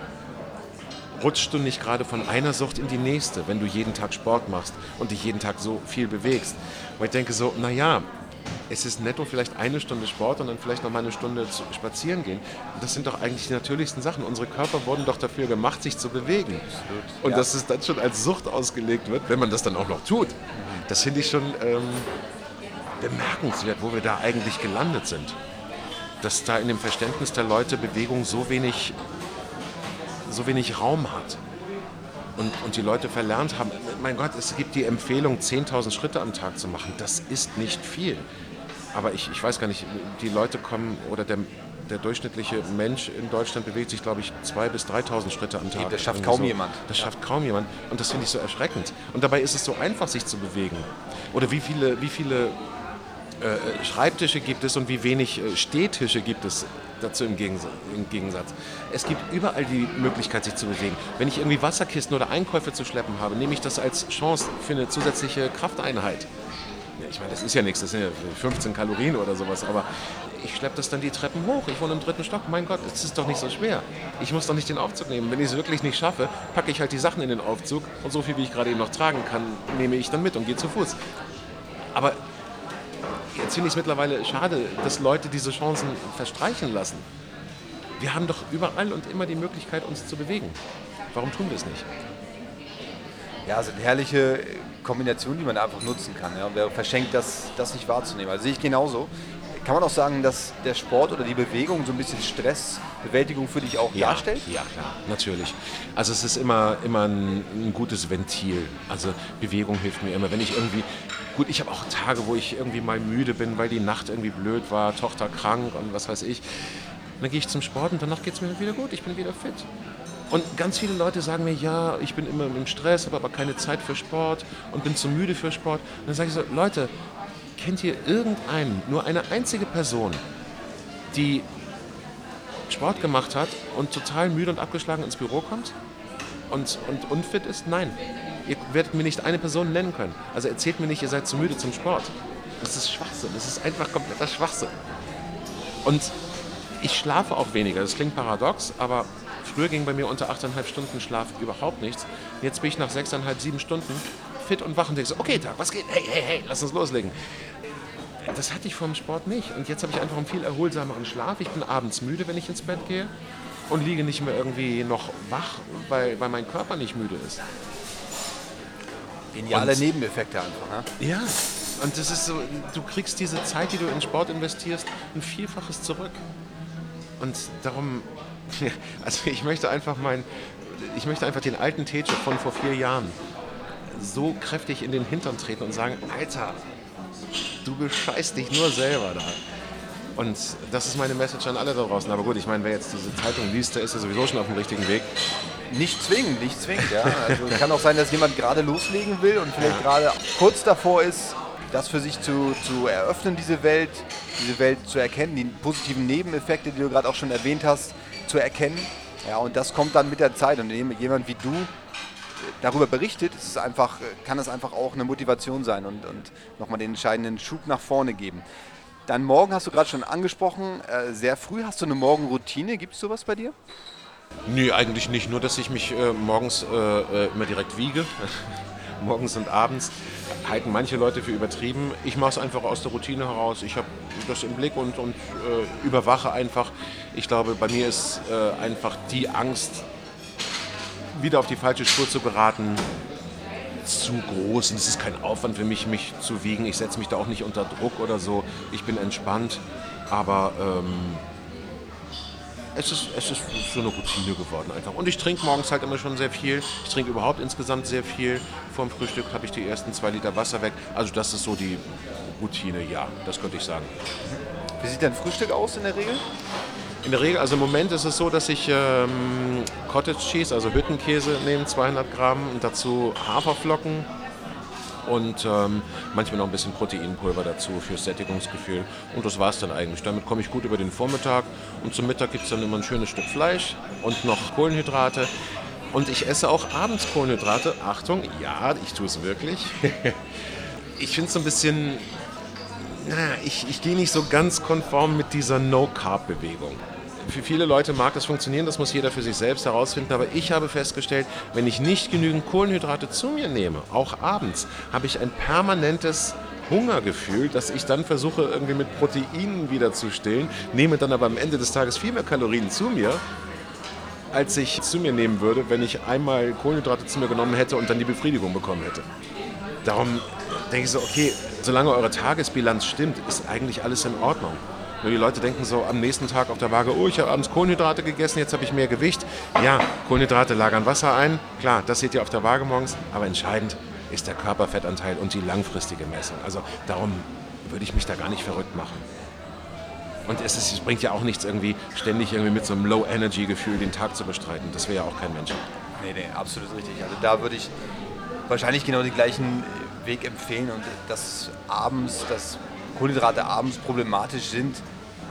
rutschst du nicht gerade von einer Sucht in die nächste, wenn du jeden Tag Sport machst und dich jeden Tag so viel bewegst. Und ich denke so, naja, es ist netto vielleicht eine Stunde Sport und dann vielleicht noch mal eine Stunde spazieren gehen. Das sind doch eigentlich die natürlichsten Sachen. Unsere Körper wurden doch dafür gemacht, sich zu bewegen. Und ja. dass es dann schon als Sucht ausgelegt wird, wenn man das dann auch noch tut, das finde ich schon ähm, bemerkenswert, wo wir da eigentlich gelandet sind. Dass da in dem Verständnis der Leute Bewegung so wenig, so wenig Raum hat. Und, und, die Leute verlernt haben, mein Gott, es gibt die Empfehlung, 10.000 Schritte am Tag zu machen. Das ist nicht viel. Aber ich, ich weiß gar nicht, die Leute kommen oder der, der durchschnittliche Mensch in Deutschland bewegt sich, glaube ich, 2.000 bis 3.000 Schritte am Tag. Das schafft kaum so. jemand. Das ja. schafft kaum jemand. Und das finde ich so erschreckend. Und dabei ist es so einfach, sich zu bewegen. Oder wie viele, wie viele äh, Schreibtische gibt es und wie wenig äh, Stehtische gibt es dazu im Gegensatz, im Gegensatz. Es gibt überall die Möglichkeit, sich zu bewegen. Wenn ich irgendwie Wasserkisten oder Einkäufe zu schleppen habe, nehme ich das als Chance für eine zusätzliche Krafteinheit. Ich meine, das ist ja nichts, das sind ja 15 Kalorien oder sowas, aber ich schleppe das dann die Treppen hoch. Ich wohne im dritten Stock. Mein Gott, es ist doch nicht so schwer. Ich muss doch nicht den Aufzug nehmen. Wenn ich es wirklich nicht schaffe, packe ich halt die Sachen in den Aufzug und so viel, wie ich gerade eben noch tragen kann, nehme ich dann mit und gehe zu Fuß. Aber jetzt finde ich es mittlerweile schade, dass Leute diese Chancen verstreichen lassen. Wir haben doch überall und immer die Möglichkeit, uns zu bewegen. Warum tun wir es nicht? Ja, es sind herrliche Kombinationen, die man einfach nutzen kann. Ja. Wer verschenkt das, das nicht wahrzunehmen? Also sehe ich genauso. Kann man auch sagen, dass der Sport oder die Bewegung so ein bisschen Stressbewältigung für dich auch ja, darstellt? Ja, klar, natürlich. Also es ist immer, immer ein, ein gutes Ventil. Also Bewegung hilft mir immer. Wenn ich irgendwie Gut, ich habe auch Tage, wo ich irgendwie mal müde bin, weil die Nacht irgendwie blöd war, Tochter krank und was weiß ich. Dann gehe ich zum Sport und danach geht es mir wieder gut, ich bin wieder fit. Und ganz viele Leute sagen mir, ja, ich bin immer im Stress, habe aber keine Zeit für Sport und bin zu müde für Sport. Und dann sage ich so, Leute, kennt ihr irgendeinen, nur eine einzige Person, die Sport gemacht hat und total müde und abgeschlagen ins Büro kommt und, und unfit ist? Nein ihr werdet mir nicht eine Person nennen können. Also erzählt mir nicht, ihr seid zu müde zum Sport. Das ist Schwachsinn. Das ist einfach kompletter Schwachsinn. Und ich schlafe auch weniger. Das klingt paradox, aber früher ging bei mir unter 8,5 Stunden Schlaf überhaupt nichts. Jetzt bin ich nach 6,5, 7 Stunden fit und wach und denke so, okay, Tag, was geht? Hey, hey, hey, lass uns loslegen. Das hatte ich vor dem Sport nicht. Und jetzt habe ich einfach einen viel erholsameren Schlaf. Ich bin abends müde, wenn ich ins Bett gehe und liege nicht mehr irgendwie noch wach, weil, weil mein Körper nicht müde ist. Geniale und, Nebeneffekte einfach. Ne? Ja, und das ist so, du kriegst diese Zeit, die du in Sport investierst, ein Vielfaches zurück. Und darum, <laughs> also ich möchte einfach mein, ich möchte einfach den alten Teacher von vor vier Jahren so kräftig in den Hintern treten und sagen, Alter, du bescheißt dich nur selber da. Und das ist meine Message an alle da draußen. Aber gut, ich meine, wer jetzt diese Zeitung liest, der ist ja sowieso schon auf dem richtigen Weg. Nicht zwingend, nicht zwingend. Ja. Also kann auch sein, dass jemand gerade loslegen will und vielleicht ja. gerade kurz davor ist, das für sich zu, zu eröffnen, diese Welt, diese Welt zu erkennen, die positiven Nebeneffekte, die du gerade auch schon erwähnt hast, zu erkennen. Ja, und das kommt dann mit der Zeit. Und indem jemand wie du darüber berichtet, ist es einfach, kann es einfach auch eine Motivation sein und, und nochmal den entscheidenden Schub nach vorne geben. Dann morgen hast du gerade schon angesprochen, äh, sehr früh hast du eine Morgenroutine. Gibt es sowas bei dir? Nee, eigentlich nicht. Nur, dass ich mich äh, morgens äh, äh immer direkt wiege. <laughs> morgens und abends halten manche Leute für übertrieben. Ich mache es einfach aus der Routine heraus. Ich habe das im Blick und, und äh, überwache einfach. Ich glaube, bei mir ist äh, einfach die Angst, wieder auf die falsche Spur zu geraten, zu groß. Und es ist kein Aufwand für mich, mich zu wiegen. Ich setze mich da auch nicht unter Druck oder so. Ich bin entspannt. Aber ähm, es ist, es ist so eine Routine geworden einfach. Und ich trinke morgens halt immer schon sehr viel. Ich trinke überhaupt insgesamt sehr viel. Vor dem Frühstück habe ich die ersten zwei Liter Wasser weg. Also das ist so die Routine, ja, das könnte ich sagen. Wie sieht dein Frühstück aus in der Regel? In der Regel, also im Moment ist es so, dass ich ähm, Cottage Cheese, also Hüttenkäse nehme, 200 Gramm und dazu Haferflocken und ähm, manchmal noch ein bisschen Proteinpulver dazu fürs Sättigungsgefühl. Und das war es dann eigentlich. Damit komme ich gut über den Vormittag und zum Mittag gibt es dann immer ein schönes Stück Fleisch und noch Kohlenhydrate. Und ich esse auch abends Kohlenhydrate. Achtung, ja, ich tue es wirklich. <laughs> ich finde es so ein bisschen, naja, ich, ich gehe nicht so ganz konform mit dieser No-Carb-Bewegung. Für viele Leute mag das funktionieren, das muss jeder für sich selbst herausfinden. Aber ich habe festgestellt, wenn ich nicht genügend Kohlenhydrate zu mir nehme, auch abends, habe ich ein permanentes Hungergefühl, das ich dann versuche irgendwie mit Proteinen wieder zu stillen, nehme dann aber am Ende des Tages viel mehr Kalorien zu mir, als ich zu mir nehmen würde, wenn ich einmal Kohlenhydrate zu mir genommen hätte und dann die Befriedigung bekommen hätte. Darum denke ich so, okay, solange eure Tagesbilanz stimmt, ist eigentlich alles in Ordnung. Nur die Leute denken so am nächsten Tag auf der Waage, oh, ich habe abends Kohlenhydrate gegessen, jetzt habe ich mehr Gewicht. Ja, Kohlenhydrate lagern Wasser ein, klar, das seht ihr auf der Waage morgens, aber entscheidend ist der Körperfettanteil und die langfristige Messung. Also darum würde ich mich da gar nicht verrückt machen. Und es, ist, es bringt ja auch nichts, irgendwie ständig irgendwie mit so einem Low-Energy-Gefühl den Tag zu bestreiten. Das wäre ja auch kein Mensch. Nee, nee, absolut richtig. Also da würde ich wahrscheinlich genau den gleichen Weg empfehlen und dass abends, dass Kohlenhydrate abends problematisch sind,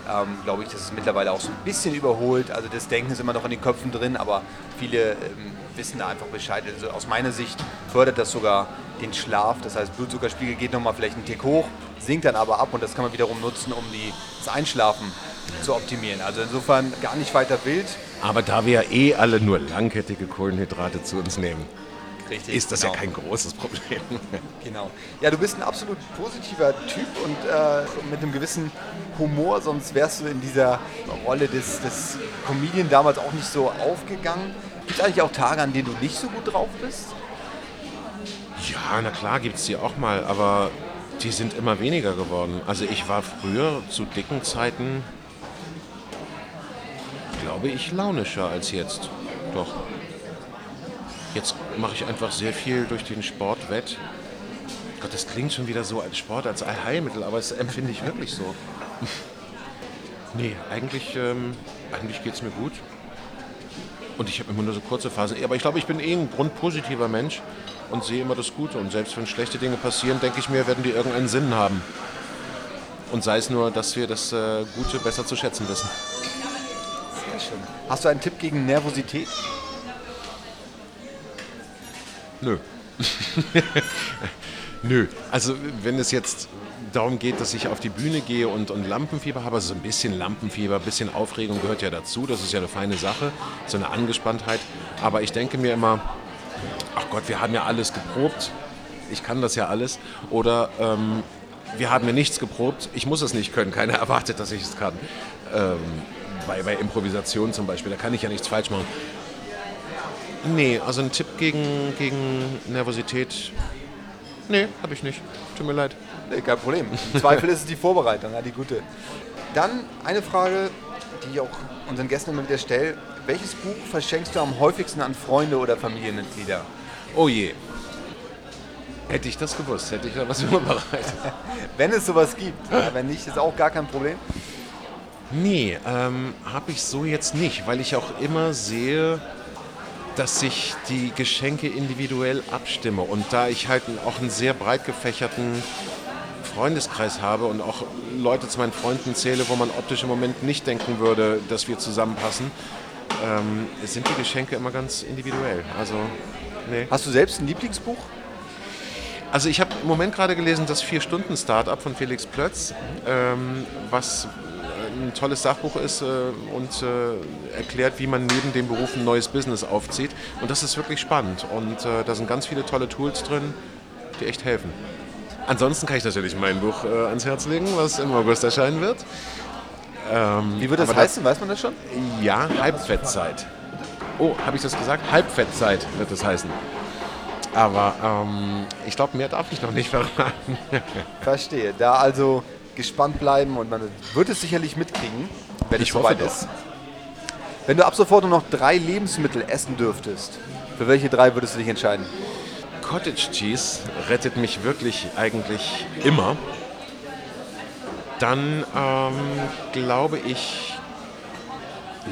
ähm, glaube ich, das ist mittlerweile auch so ein bisschen überholt. Also das Denken ist immer noch in den Köpfen drin, aber viele ähm, wissen da einfach Bescheid. Also aus meiner Sicht fördert das sogar den Schlaf. Das heißt, Blutzuckerspiegel geht nochmal vielleicht einen Tick hoch, sinkt dann aber ab und das kann man wiederum nutzen, um die, das Einschlafen zu optimieren. Also insofern gar nicht weiter wild. Aber da wir ja eh alle nur langkettige Kohlenhydrate zu uns nehmen, Richtig, ist das genau. ja kein großes Problem. <laughs> Genau. Ja, du bist ein absolut positiver Typ und äh, mit einem gewissen Humor, sonst wärst du in dieser Rolle des, des Comedian damals auch nicht so aufgegangen. Gibt es eigentlich auch Tage, an denen du nicht so gut drauf bist? Ja, na klar gibt es die auch mal, aber die sind immer weniger geworden. Also ich war früher zu dicken Zeiten, glaube ich, launischer als jetzt. Doch. Jetzt mache ich einfach sehr viel durch den Sport wett. Gott, das klingt schon wieder so als Sport, als Allheilmittel, aber das empfinde ich wirklich so. nee, eigentlich, ähm, eigentlich geht es mir gut. Und ich habe immer nur so kurze Phasen. Aber ich glaube, ich bin eh ein grundpositiver Mensch und sehe immer das Gute. Und selbst wenn schlechte Dinge passieren, denke ich mir, werden die irgendeinen Sinn haben. Und sei es nur, dass wir das äh, Gute besser zu schätzen wissen. Sehr schön. Hast du einen Tipp gegen Nervosität? Nö. <laughs> Nö. Also wenn es jetzt darum geht, dass ich auf die Bühne gehe und, und Lampenfieber habe, also so ein bisschen Lampenfieber, ein bisschen Aufregung gehört ja dazu. Das ist ja eine feine Sache, so eine Angespanntheit. Aber ich denke mir immer, ach Gott, wir haben ja alles geprobt. Ich kann das ja alles. Oder ähm, wir haben ja nichts geprobt. Ich muss es nicht können. Keiner <laughs> erwartet, dass ich es kann. Ähm, bei, bei Improvisation zum Beispiel, da kann ich ja nichts falsch machen. Nee, also ein Tipp gegen, gegen Nervosität, nee, habe ich nicht. Tut mir leid. Nee, kein Problem. Im Zweifel ist es die Vorbereitung, ja, die gute. Dann eine Frage, die ich auch unseren Gästen immer wieder stelle. Welches Buch verschenkst du am häufigsten an Freunde oder Familienmitglieder? Oh je. Hätte ich das gewusst, hätte ich da was <laughs> vorbereitet. Wenn es sowas gibt. Ja, wenn nicht, ist auch gar kein Problem. Nee, ähm, habe ich so jetzt nicht, weil ich auch immer sehe, dass ich die Geschenke individuell abstimme. Und da ich halt auch einen sehr breit gefächerten Freundeskreis habe und auch Leute zu meinen Freunden zähle, wo man optisch im Moment nicht denken würde, dass wir zusammenpassen, ähm, sind die Geschenke immer ganz individuell. Also, nee. Hast du selbst ein Lieblingsbuch? Also ich habe im Moment gerade gelesen das Vier-Stunden-Startup von Felix Plötz, ähm, was ein tolles Sachbuch ist äh, und äh, erklärt, wie man neben dem Beruf ein neues Business aufzieht. Und das ist wirklich spannend. Und äh, da sind ganz viele tolle Tools drin, die echt helfen. Ansonsten kann ich natürlich mein Buch äh, ans Herz legen, was im August erscheinen wird. Ähm, Wie wird das heißen? Weiß man das schon? ja, Halbfettzeit. Oh, habe ich das gesagt? Halbfettzeit wird es heißen. Aber ähm, ich glaube, mehr darf ich noch nicht verraten. Verstehe. Da also gespannt bleiben und man wird es sicherlich mitkriegen, wenn Ich es soweit doch. ist. Wenn du ab sofort nur noch drei Lebensmittel essen dürftest, für welche drei würdest du dich entscheiden? Cottage Cheese rettet mich wirklich eigentlich immer. Dann ähm, glaube ich,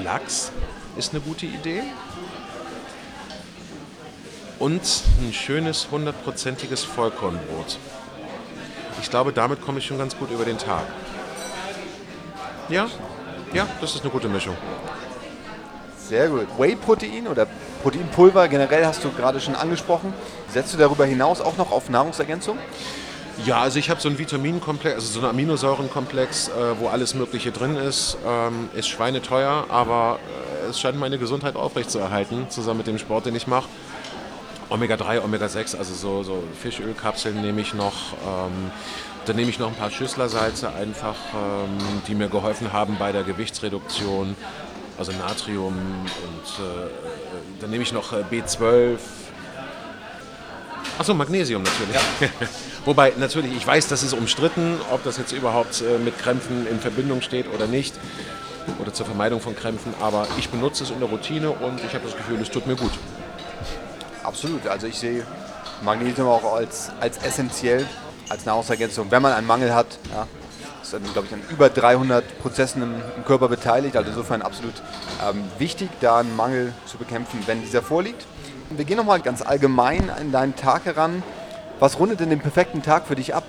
Lachs ist eine gute Idee. und ein schönes hundertprozentiges Vollkornbrot. Ich glaube, damit komme ich schon ganz gut über den Tag. Ja, ja, das ist eine gute Mischung. Sehr gut. Whey-Protein oder Proteinpulver generell hast du gerade schon angesprochen. Setzt du darüber hinaus auch noch auf Nahrungsergänzung? Ja, also ich habe so einen Vitaminkomplex, also so einen Aminosäurenkomplex, äh, wo alles Mögliche drin ist. Ähm, ist schweineteuer, aber äh, es scheint meine Gesundheit aufrechtzuerhalten, zusammen mit dem Sport, den ich mache. Omega-3, Omega-6, also so, so Fischölkapseln nehme ich noch. Ähm, dann nehme ich noch ein paar Schüsslersalze einfach, ähm, die mir geholfen haben bei der Gewichtsreduktion, also Natrium und äh, dann nehme ich noch äh, B12. Achso, Magnesium natürlich. Ja. <laughs> Wobei natürlich, ich weiß, das ist umstritten, ob das jetzt überhaupt äh, mit Krämpfen in Verbindung steht oder nicht oder zur Vermeidung von Krämpfen, aber ich benutze es in der Routine und ich habe das Gefühl, es tut mir gut. Absolut, also ich sehe Magnesium auch als, als essentiell, als Nahrungsergänzung, wenn man einen Mangel hat. Ja, ist, glaube ich, an über 300 Prozessen im, im Körper beteiligt, also insofern absolut ähm, wichtig, da einen Mangel zu bekämpfen, wenn dieser vorliegt. Wir gehen nochmal ganz allgemein in deinen Tag heran. Was rundet denn den perfekten Tag für dich ab?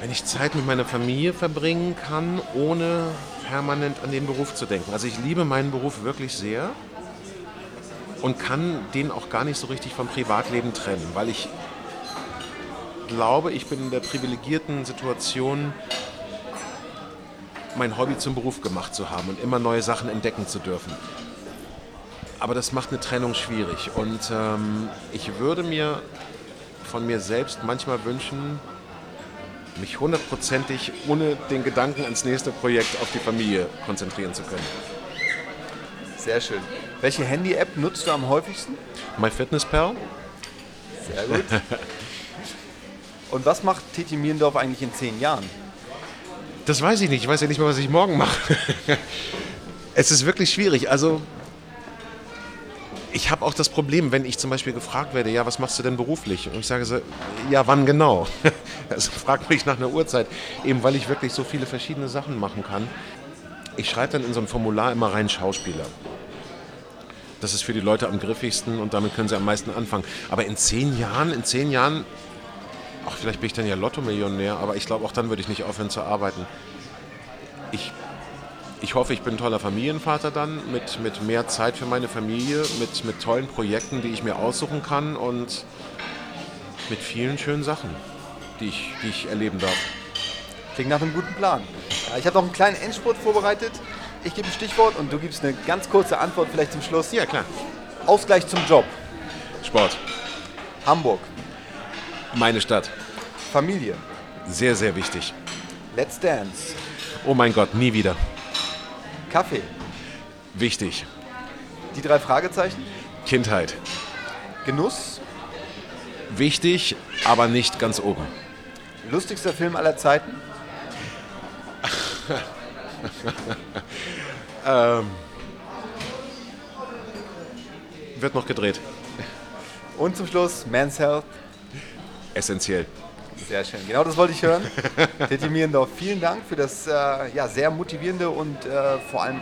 Wenn ich Zeit mit meiner Familie verbringen kann, ohne permanent an den Beruf zu denken. Also ich liebe meinen Beruf wirklich sehr und kann den auch gar nicht so richtig vom Privatleben trennen, weil ich glaube, ich bin in der privilegierten Situation, mein Hobby zum Beruf gemacht zu haben und immer neue Sachen entdecken zu dürfen. Aber das macht eine Trennung schwierig und ähm, ich würde mir von mir selbst manchmal wünschen, mich hundertprozentig ohne den Gedanken ans nächste Projekt auf die Familie konzentrieren zu können. Sehr schön. Welche Handy-App nutzt du am häufigsten? MyFitnessPal. Sehr gut. <laughs> Und was macht Titi Mierendorf eigentlich in zehn Jahren? Das weiß ich nicht. Ich weiß ja nicht mehr, was ich morgen mache. <laughs> es ist wirklich schwierig. Also ich habe auch das Problem, wenn ich zum Beispiel gefragt werde, ja, was machst du denn beruflich? Und ich sage so, ja, wann genau? <laughs> Also fragt mich nach einer Uhrzeit, eben weil ich wirklich so viele verschiedene Sachen machen kann. Ich schreibe dann in so ein Formular immer rein Schauspieler. Das ist für die Leute am griffigsten und damit können sie am meisten anfangen. Aber in zehn Jahren, in zehn Jahren, ach, vielleicht bin ich dann ja Lotto-Millionär, aber ich glaube, auch dann würde ich nicht aufhören zu arbeiten. Ich ich hoffe, ich bin ein toller Familienvater dann mit, mit mehr Zeit für meine Familie, mit, mit tollen Projekten, die ich mir aussuchen kann und mit vielen schönen Sachen, die ich, die ich erleben darf. Klingt nach einem guten Plan. Ich habe noch einen kleinen Endspurt vorbereitet. Ich gebe ein Stichwort und du gibst eine ganz kurze Antwort vielleicht zum Schluss. Ja, klar. Ausgleich zum Job. Sport. Hamburg. Meine Stadt. Familie. Sehr, sehr wichtig. Let's Dance. Oh mein Gott, nie wieder. Kaffee. Wichtig. Die drei Fragezeichen. Kindheit. Genuss. Wichtig, aber nicht ganz oben. Lustigster Film aller Zeiten. <laughs> <laughs> ähm, wird noch gedreht. Und zum Schluss Man's Health. Essentiell. Sehr schön. Genau das wollte ich hören. <laughs> Titi Mierendorf, vielen Dank für das äh, ja, sehr motivierende und äh, vor allem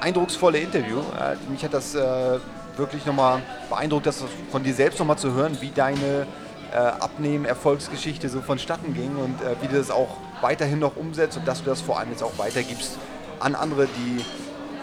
eindrucksvolle Interview. Äh, mich hat das äh, wirklich nochmal beeindruckt, das von dir selbst nochmal zu hören, wie deine äh, Abnehmen-Erfolgsgeschichte so vonstatten ging und äh, wie du das auch weiterhin noch umsetzt und dass du das vor allem jetzt auch weitergibst an andere, die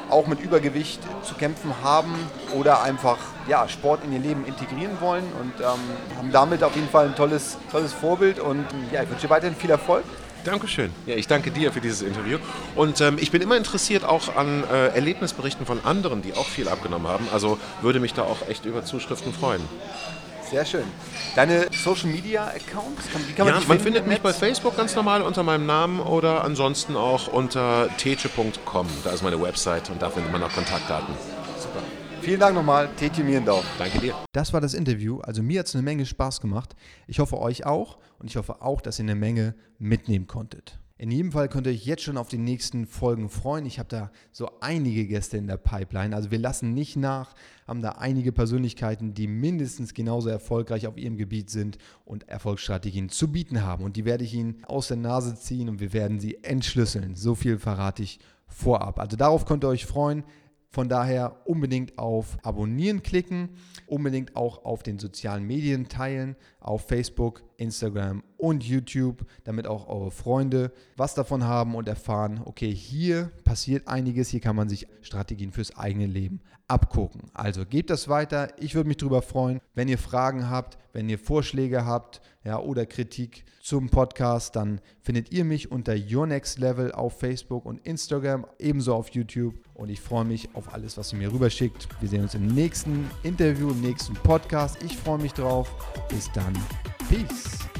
auch mit Übergewicht zu kämpfen haben oder einfach ja, Sport in ihr Leben integrieren wollen und ähm, haben damit auf jeden Fall ein tolles, tolles Vorbild und ja, ich wünsche dir weiterhin viel Erfolg. Dankeschön. Ja, ich danke dir für dieses Interview. Und ähm, ich bin immer interessiert auch an äh, Erlebnisberichten von anderen, die auch viel abgenommen haben. Also würde mich da auch echt über Zuschriften freuen. Sehr schön. Deine Social Media Accounts? Wie kann man ja, man findet mich bei Facebook ganz normal unter meinem Namen oder ansonsten auch unter teche.com. Da ist meine Website und da findet man auch Kontaktdaten. Super. Vielen Dank nochmal, Teti Mierendorf. Danke dir. Das war das Interview. Also mir hat es eine Menge Spaß gemacht. Ich hoffe euch auch und ich hoffe auch, dass ihr eine Menge mitnehmen konntet. In jedem Fall könnt ihr euch jetzt schon auf die nächsten Folgen freuen. Ich habe da so einige Gäste in der Pipeline. Also wir lassen nicht nach, haben da einige Persönlichkeiten, die mindestens genauso erfolgreich auf ihrem Gebiet sind und Erfolgsstrategien zu bieten haben. Und die werde ich Ihnen aus der Nase ziehen und wir werden sie entschlüsseln. So viel verrate ich vorab. Also darauf könnt ihr euch freuen. Von daher unbedingt auf Abonnieren klicken, unbedingt auch auf den sozialen Medien teilen, auf Facebook, Instagram und YouTube, damit auch eure Freunde was davon haben und erfahren, okay, hier passiert einiges, hier kann man sich Strategien fürs eigene Leben abgucken. Also gebt das weiter, ich würde mich darüber freuen, wenn ihr Fragen habt, wenn ihr Vorschläge habt ja, oder Kritik zum Podcast, dann findet ihr mich unter Your Next Level auf Facebook und Instagram, ebenso auf YouTube und ich freue mich auf alles, was ihr mir rüberschickt. Wir sehen uns im nächsten Interview, im nächsten Podcast. Ich freue mich drauf. Bis dann. Peace.